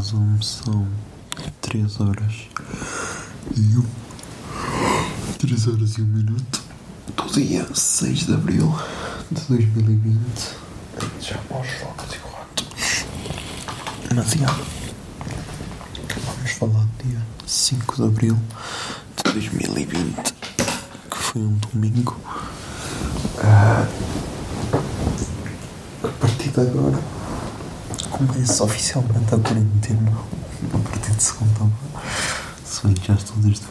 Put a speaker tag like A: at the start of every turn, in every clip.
A: Zoom, são 3 horas e 1 3 horas e 1 minuto do dia 6 de Abril de 2020 Já aos focos e rato Mas já. Vamos falar do dia 5 de Abril de 2020 Que foi um domingo. Ah, A partir de agora começa oficialmente a quarentena a partir de segunda se bem que já estou desde,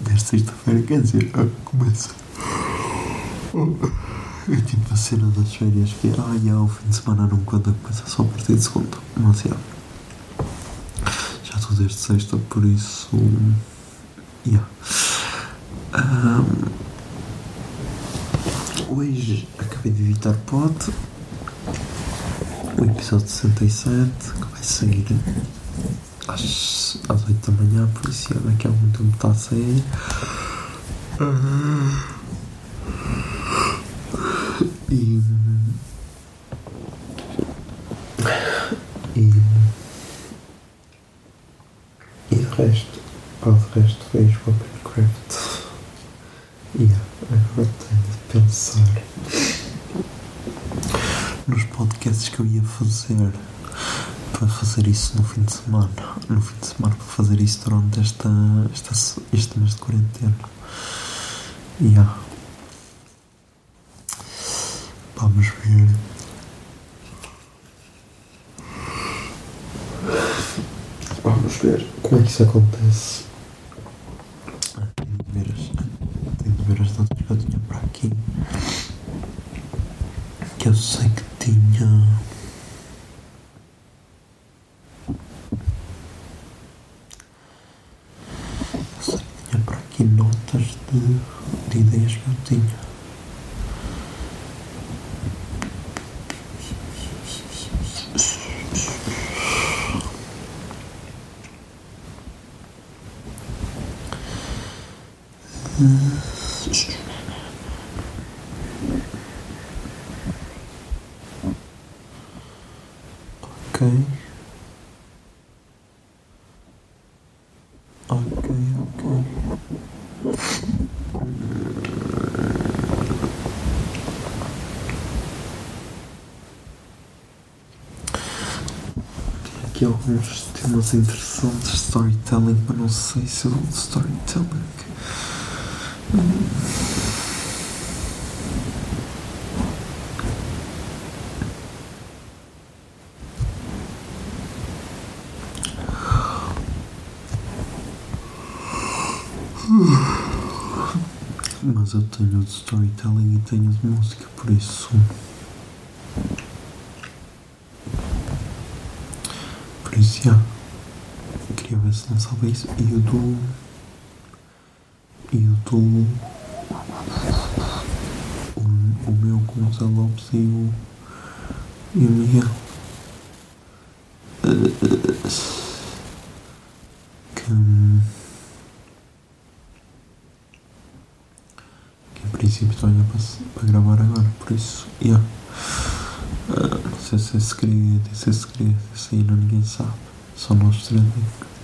A: desde sexta-feira quer dizer, começa é tipo a cena das férias que é, ah, já, o fim de semana não conta, começa só a partir de segunda mas já já estou desde sexta, por isso já. Ahm, hoje acabei de editar pod o episódio 67 que vai sair às, às 8 da manhã, por isso já daqui a algum tempo está a sair. E. E. E de resto, pá, de resto vejo o Minecraft. E agora tenho de pensar podcasts que eu ia fazer para fazer isso no fim de semana. No fim de semana para fazer isso durante esta, esta, este mês de quarentena. Yeah. Vamos ver. Vamos ver como é que isso acontece. Ah, Tenho de ver as, tenho de ver as datas que eu tinha para aqui que eu sei que tinha. Eu sei aqui notas de, de ideias que eu tinha. Aqui alguns temas interessantes de storytelling, mas não sei se eu de storytelling. Mas eu tenho de storytelling e tenho de música, por isso. Isso, já. Queria ver se lançava isso. E o do. E o. O, o meu com o Zé e o. E o Miguel. Que. que em princípio estou ainda para, para gravar agora, por isso, yeah. Ah, se se escrita se escrita, isso aí não ninguém sabe. Só nós três,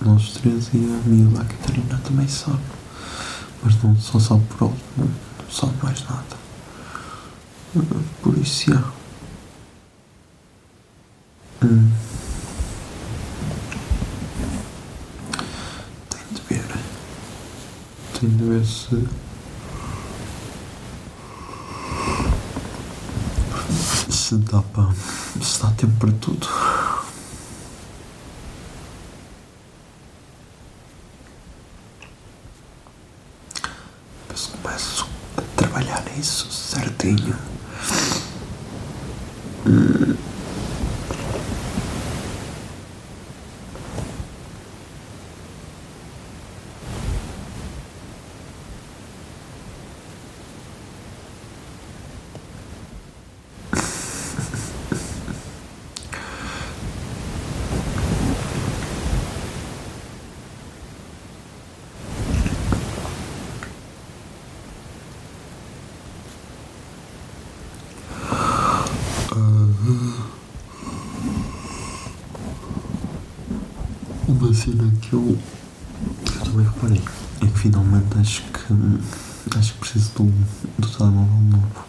A: nós três e a Mila, a Catarina também sabe. Mas não só sabe por alto, não, sabe mais nada. Ah, por isso, já. Hum. Tem de ver. Tem de ver se Se dá para. Se dá tempo para tudo. Depois começo a trabalhar nisso certinho. Uma cena que eu, também reparei é que finalmente acho que acho que preciso do, do telemóvel novo.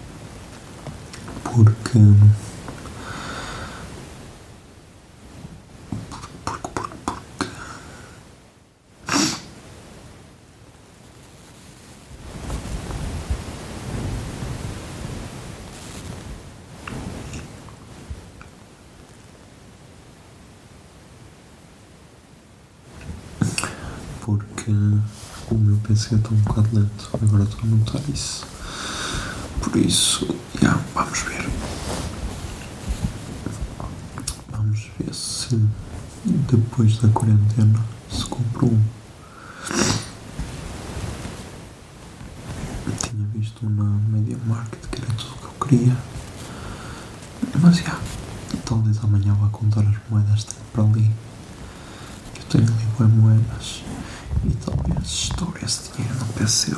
A: Porque, porque, porque. Porque o meu PC está um bocado lento. Agora estou a notar isso. Por isso, já, vamos ver. Vamos ver se depois da quarentena se compro um. Tinha visto um na Media Market que era tudo o que eu queria. Mas já, talvez amanhã vá contar as moedas que tenho para ali. Eu tenho ali boas moedas. E talvez estoure esse dinheiro no PC.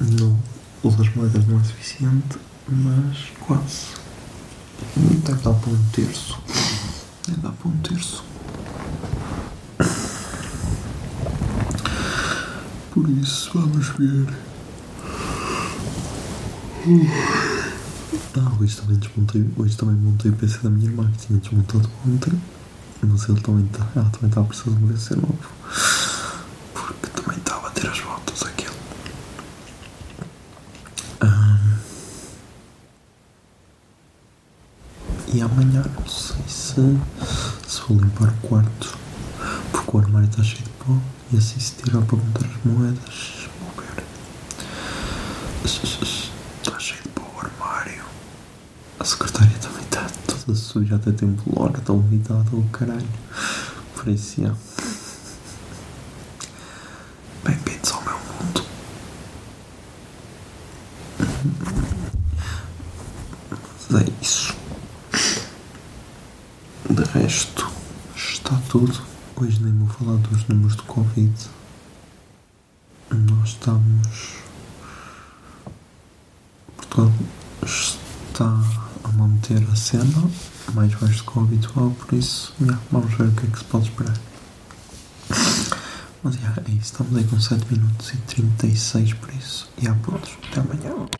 A: Não, as moedas não é suficiente, mas quase. Deve dar para um terço. Deve dar para um terço. Por isso, vamos ver. Ah, hoje também desmontei, hoje também montei o PC da minha irmã que tinha desmontado ontem. Mas ele também está, ela também está a precisar de um PC novo. Porque também está a bater as voltas aquilo. Ahm. e amanhã não sei se, se vou limpar o quarto. Porque o armário está cheio de pó. E assim se tirar para contar as moedas. Vou ver. Está cheio de pó o armário. A secretária também está toda suja, até tem um blog, está umidade, o caralho. Por isso. Bem-vindos ao meu mundo. Mas é isso. De resto, está tudo. Hoje nem vou falar dos números de Covid. Nós estamos. Portugal está a manter a cena mais baixo do que o habitual, por isso, já, vamos ver o que é que se pode esperar. Mas já, é isso, estamos aí com 7 minutos e 36, por isso, já prontos, até amanhã.